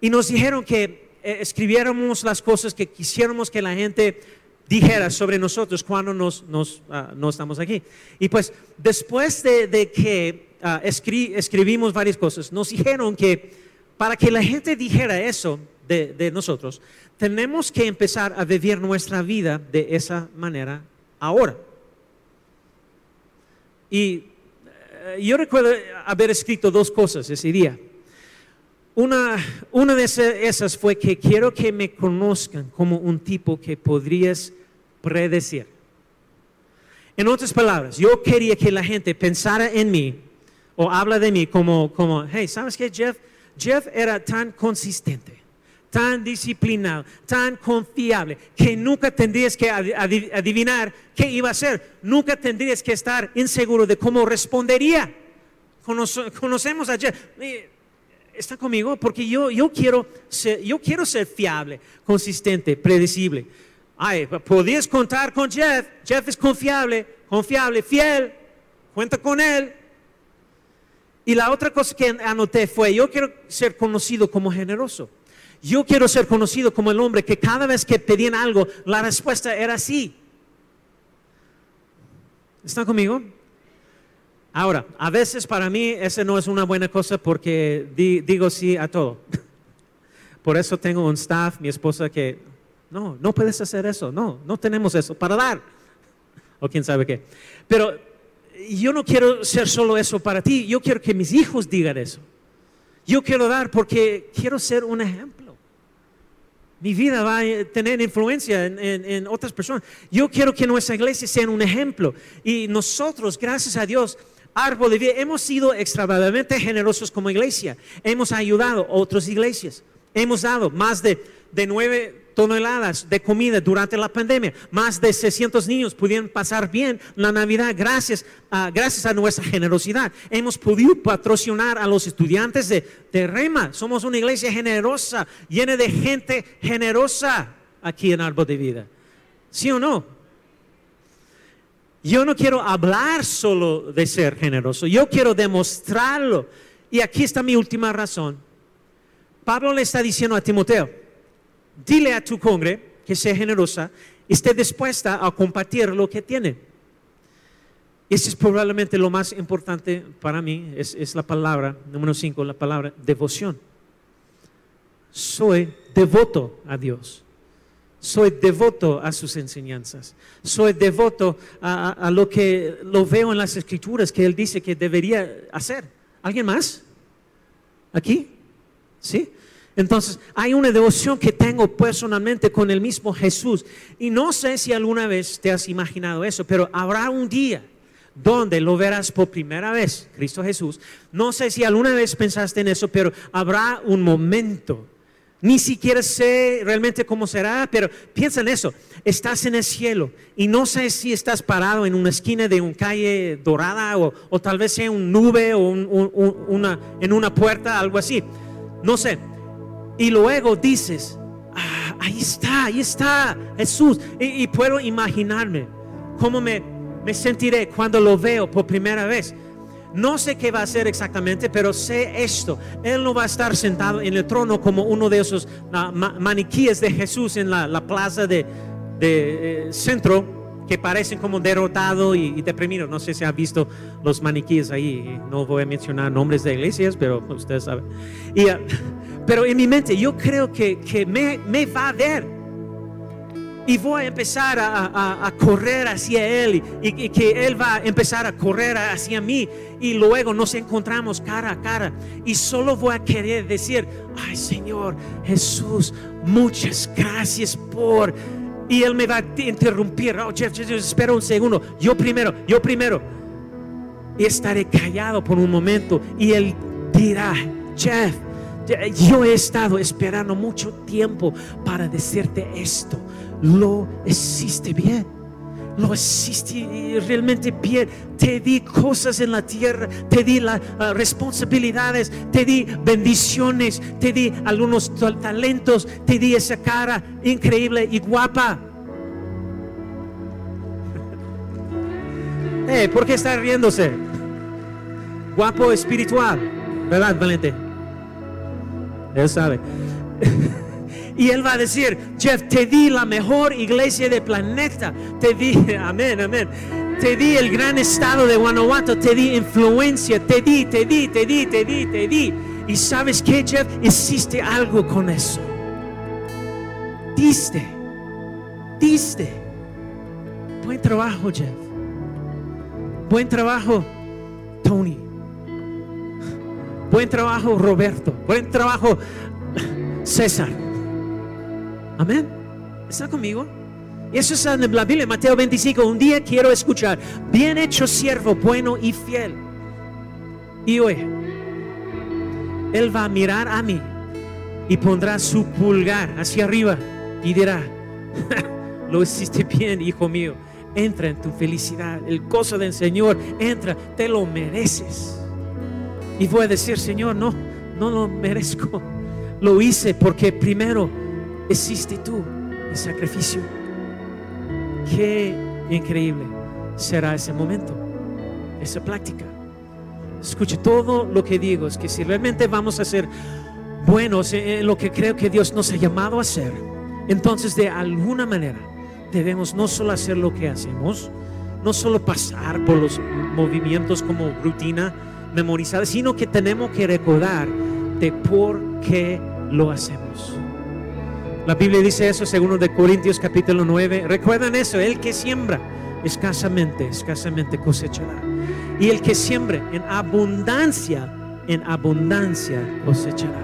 Y nos dijeron que eh, escribiéramos las cosas que quisiéramos que la gente dijera sobre nosotros cuando nos, ah, no estamos aquí. Y pues después de, que ah, escribimos varias cosas, nos dijeron que para que la gente dijera eso de, nosotros, tenemos que empezar a vivir nuestra vida de esa manera ahora. Y eh, yo recuerdo haber escrito dos cosas ese día. Una, una de esas fue que quiero que me conozcan como un tipo que podrías predecir. En otras palabras, yo quería que la gente pensara en mí o habla de mí como, como hey, ¿sabes qué, Jeff? Jeff era tan consistente, tan disciplinado, tan confiable, que nunca tendrías que adivinar qué iba a hacer. Nunca tendrías que estar inseguro de cómo respondería. Conocemos a Jeff. ¿Está conmigo? Porque yo, yo, quiero ser, yo quiero ser fiable, consistente, predecible. Ay, podías contar con Jeff. Jeff es confiable, confiable, fiel. Cuenta con él. Y la otra cosa que anoté fue, yo quiero ser conocido como generoso. Yo quiero ser conocido como el hombre que cada vez que pedían algo, la respuesta era sí. ¿Están conmigo? Ahora, a veces para mí esa no es una buena cosa porque digo sí a todo. Por eso tengo un staff, mi esposa que no, no puedes hacer eso. No, no tenemos eso para dar. O quién sabe qué. Pero yo no quiero ser solo eso para ti. Yo quiero que mis hijos digan eso. Yo quiero dar porque quiero ser un ejemplo. Mi vida va a tener influencia en, en, otras personas. Yo quiero que nuestra iglesia sea un ejemplo. Y nosotros, gracias a Dios, Árbol de Vida, hemos sido extravagantmente generosos como iglesia. Hemos ayudado a otras iglesias. Hemos dado más de, de nueve toneladas de comida durante la pandemia. Más de 600 niños pudieron pasar bien la Navidad gracias a, gracias a nuestra generosidad. Hemos podido patrocinar a los estudiantes de, de Rema. Somos una iglesia generosa, llena de gente generosa aquí en Árbol de Vida. ¿Sí o no? Yo no quiero hablar solo de ser generoso, yo quiero demostrarlo. Y aquí está mi última razón. Pablo le está diciendo a Timoteo, dile a tu congre que sea generosa, esté dispuesta a compartir lo que tiene. Ese es probablemente lo más importante para mí, es, la palabra, número cinco, la palabra devoción. soy devoto a Dios. Soy devoto a sus enseñanzas. Soy devoto a, lo que lo veo en las escrituras que Él dice que debería hacer. ¿Alguien más? ¿Aquí? ¿Sí? Entonces, hay una devoción que tengo personalmente con el mismo Jesús. Y no sé si alguna vez te has imaginado eso, pero habrá un día donde lo verás por primera vez, Cristo Jesús. No sé si alguna vez pensaste en eso, pero habrá un momento. Ni siquiera sé realmente cómo será, pero piensa en eso. Estás en el cielo y no sé si estás parado en una esquina de una calle dorada o, tal vez sea un nube o una, en una puerta, algo así. No sé. Y luego dices, ah, ahí está, ahí está Jesús. Y, puedo imaginarme cómo me, me sentiré cuando lo veo por primera vez. No sé qué va a hacer exactamente, pero sé esto. Él no va a estar sentado en el trono como uno de esos uh, maniquíes de Jesús en la, plaza de, eh, centro que parecen como derrotado y, deprimido. No sé si ha visto los maniquíes ahí. No voy a mencionar nombres de iglesias, pero ustedes saben. Uh, pero en mi mente yo creo que, me, va a ver. Y voy a empezar a, a, correr hacia Él y, y, que Él va a empezar a correr hacia mí. Y luego nos encontramos cara a cara. Y solo voy a querer decir, ay Señor Jesús, muchas gracias por... Y Él me va a interrumpir. Oh, Jeff, Jeff, espera un segundo. Yo primero, yo primero. Y estaré callado por un momento. Y Él dirá, Jeff, yo he estado esperando mucho tiempo para decirte esto. Lo hiciste bien. Lo hiciste realmente bien. Te di cosas en la tierra. Te di las uh, responsabilidades. Te di bendiciones. Te di algunos talentos. Te di esa cara increíble y guapa. Eh, ¿Por qué está riéndose? Guapo espiritual. ¿Verdad, Valente? Él sabe. Y él va a decir, Jeff, te di la mejor iglesia del planeta. Te di, amén, amén. Te di el gran estado de Guanajuato. Te di influencia. Te di, te di, te di, te di, te di. Y sabes que, Jeff, hiciste algo con eso. Diste. Diste. Buen trabajo, Jeff. Buen trabajo, Tony. Buen trabajo, Roberto. Buen trabajo, César. Amén. ¿Está conmigo? Eso está en la Biblia, Mateo 25. Un día quiero escuchar, bien hecho siervo, bueno y fiel. Y hoy, Él va a mirar a mí y pondrá su pulgar hacia arriba y dirá, lo hiciste bien, hijo mío. Entra en tu felicidad, el gozo del Señor, entra, te lo mereces. Y voy a decir, Señor, no, no lo merezco. Lo hice porque primero hiciste tú el sacrificio. Qué increíble será ese momento, esa práctica. Escuche, todo lo que digo es que si realmente vamos a ser buenos en lo que creo que Dios nos ha llamado a hacer, entonces de alguna manera debemos no solo hacer lo que hacemos, no solo pasar por los movimientos como rutina, memorizada, sino que tenemos que recordar de por qué lo hacemos. La Biblia dice eso, según de Corintios capítulo 9. Recuerdan eso, el que siembra escasamente, escasamente cosechará. Y el que siembre en abundancia, en abundancia cosechará.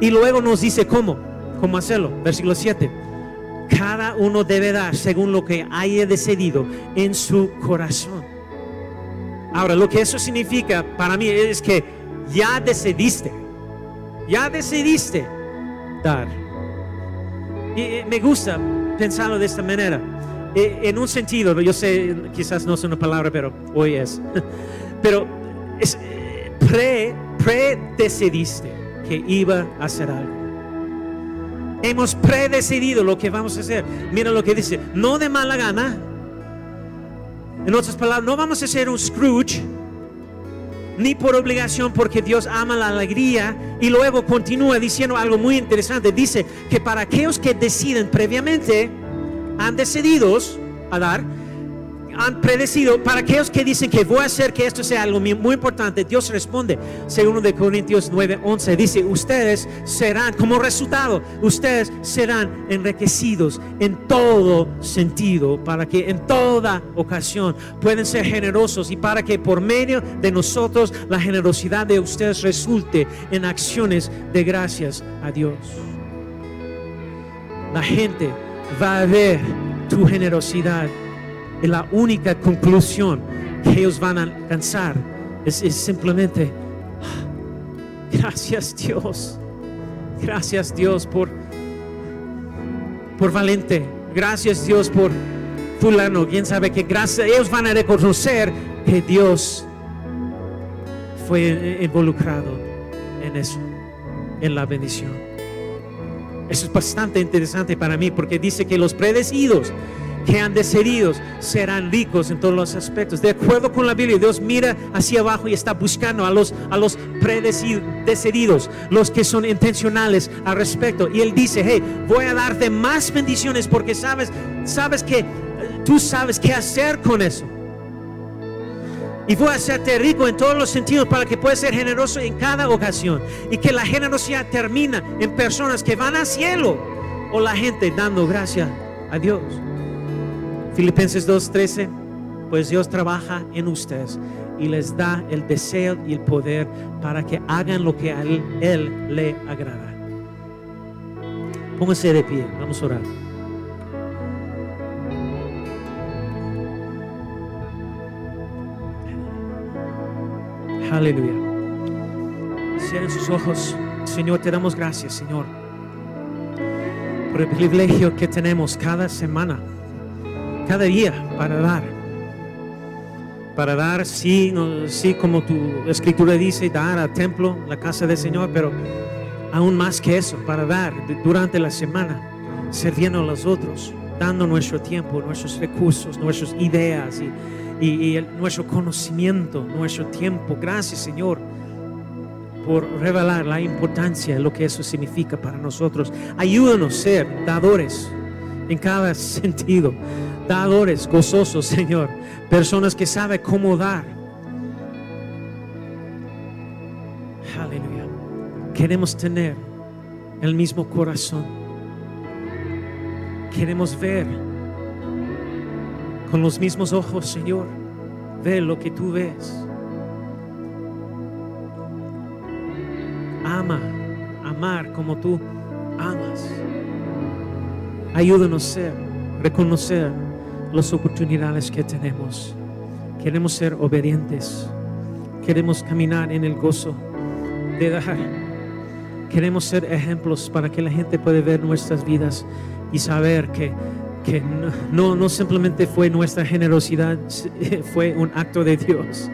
Y luego nos dice cómo, cómo hacerlo. Versículo 7. Cada uno debe dar según lo que haya decidido en su corazón Ahora, lo que eso significa para mí es que ya decidiste, ya decidiste dar. Y me gusta pensarlo de esta manera. E, en un sentido, yo sé, quizás no es una palabra, pero hoy es. Pero es, pre, decidiste que iba a hacer algo. Hemos predecidido lo que vamos a hacer. Mira lo que dice, no de mala gana, en otras palabras, no vamos a ser un Scrooge, ni por obligación, porque Dios ama la alegría. Y luego continúa diciendo algo muy interesante. Dice que para aquellos que deciden previamente, han decidido a dar, han predecido, para aquellos que dicen que voy a hacer que esto sea algo muy importante, Dios responde, según de Corintios 9, 11, dice, ustedes serán, como resultado, ustedes serán enriquecidos en todo sentido, para que en toda ocasión pueden ser generosos y para que por medio de nosotros la generosidad de ustedes resulte en acciones de gracias a Dios. La gente va a ver tu generosidad y la única conclusión que ellos van a alcanzar. Es, simplemente, gracias Dios, gracias Dios por, por Valente, gracias Dios por fulano, quién sabe que gracias, ellos van a reconocer que Dios fue involucrado en eso, en la bendición. Eso es bastante interesante para mí porque dice que los predecidos que han decidido serán ricos en todos los aspectos. De acuerdo con la Biblia, Dios mira hacia abajo y está buscando a los, a los predecidos, los que son intencionales al respecto. Y Él dice, hey, voy a darte más bendiciones porque sabes, sabes que tú sabes qué hacer con eso. Y voy a hacerte rico en todos los sentidos para que puedas ser generoso en cada ocasión. Y que la generosidad termina en personas que van al cielo o la gente dando gracias a Dios. Filipenses 2:13, pues Dios trabaja en ustedes y les da el deseo y el poder para que hagan lo que a él, le agrada. Póngase de pie, vamos a orar. Aleluya. Cierren sus ojos. Señor, te damos gracias, Señor, por el privilegio que tenemos cada semana cada día para dar. Para dar, sí, sí, como tu escritura dice, dar al templo, la casa del Señor, pero aún más que eso, para dar durante la semana, sirviendo a los otros, dando nuestro tiempo, nuestros recursos, nuestras ideas y, y nuestro conocimiento, nuestro tiempo. Gracias, Señor por revelar la importancia de lo que eso significa para nosotros. Ayúdanos a ser dadores en cada sentido dadores gozosos, Señor. Personas que saben cómo dar. Aleluya. Queremos tener el mismo corazón. Queremos ver con los mismos ojos, Señor. Ver lo que tú ves. Ama, amar como tú amas. Ayúdanos a ser, reconocer las oportunidades que tenemos. Queremos ser obedientes. Queremos caminar en el gozo de dar. Queremos ser ejemplos para que la gente pueda ver nuestras vidas y saber que, que no, no simplemente fue nuestra generosidad, fue un acto de Dios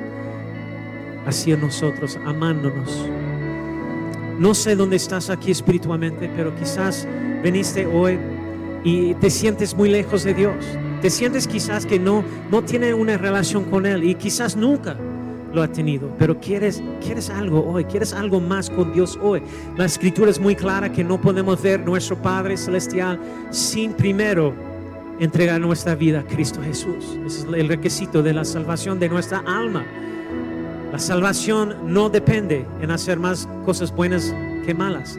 hacia nosotros, amándonos. No sé dónde estás aquí espiritualmente, pero quizás viniste hoy y te sientes muy lejos de Dios te sientes quizás que no, no tiene una relación con Él y quizás nunca lo ha tenido, pero quieres, quieres algo hoy, quieres algo más con Dios hoy. La escritura es muy clara que no podemos ver nuestro Padre Celestial sin primero entregar nuestra vida a Cristo Jesús. Ese es el requisito de la salvación de nuestra alma. La salvación no depende en hacer más cosas buenas que malas.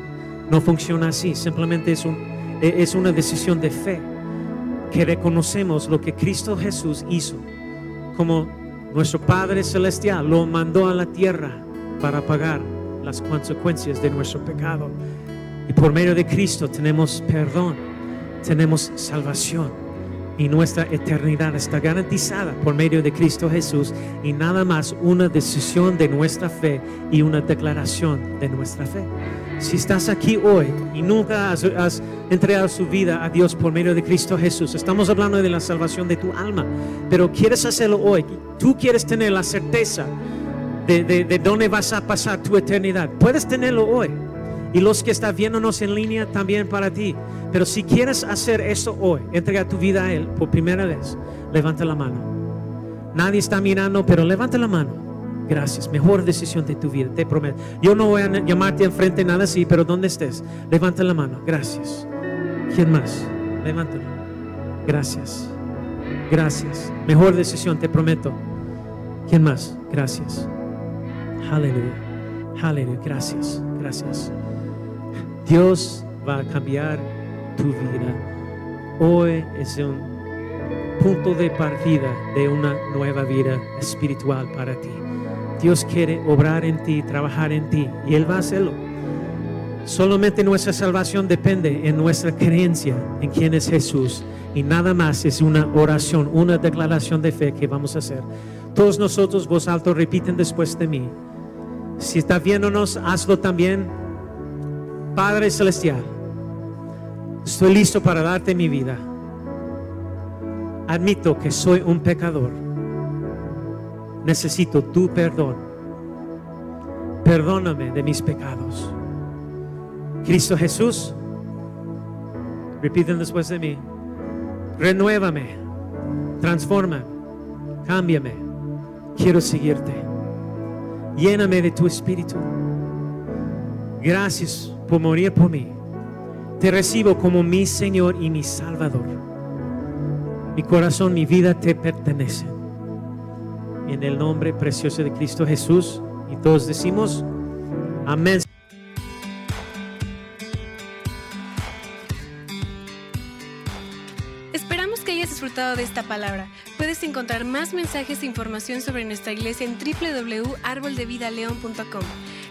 No funciona así, simplemente es, un, es una decisión de fe que reconocemos lo que Cristo Jesús hizo, como nuestro Padre Celestial lo mandó a la tierra para pagar las consecuencias de nuestro pecado. Y por medio de Cristo tenemos perdón, tenemos salvación y nuestra eternidad está garantizada por medio de Cristo Jesús y nada más una decisión de nuestra fe y una declaración de nuestra fe. Si estás aquí hoy y nunca has, entregado su vida a Dios por medio de Cristo Jesús, estamos hablando de la salvación de tu alma, pero quieres hacerlo hoy, tú quieres tener la certeza de, de dónde vas a pasar tu eternidad, puedes tenerlo hoy. Y los que están viéndonos en línea también para ti. Pero si quieres hacer eso hoy, entrega tu vida a Él por primera vez, levanta la mano. Nadie está mirando, pero levanta la mano. Gracias, mejor decisión de tu vida, te prometo. Yo no voy a llamarte enfrente nada así, pero donde estés, levanta la mano. Gracias. ¿Quién más? Levántalo. Gracias. Gracias. Mejor decisión, te prometo. ¿Quién más? Gracias. Aleluya. Aleluya. Gracias. Gracias. Dios va a cambiar tu vida. Hoy es un punto de partida de una nueva vida espiritual para ti. Dios quiere obrar en ti, trabajar en ti, y Él va a hacerlo. Solamente nuestra salvación depende en nuestra creencia en quién es Jesús y nada más es una oración, una declaración de fe que vamos a hacer. Todos nosotros, voz alto, repiten después de mí. Si estás viéndonos, hazlo también. Padre Celestial, estoy listo para darte mi vida. Admito que soy un pecador. Necesito tu perdón. Perdóname de mis pecados. Cristo Jesús, repiten después de mí, renuévame, transforma, cámbiame. Quiero seguirte. Lléname de tu espíritu. Gracias por morir por mí. Te recibo como mi Señor y mi Salvador. Mi corazón, mi vida te pertenece. En el nombre precioso de Cristo Jesús. Y todos decimos, amén. Esperamos que hayas disfrutado de esta palabra. Puedes encontrar más mensajes e información sobre nuestra iglesia en www.arboldevidaleon.com.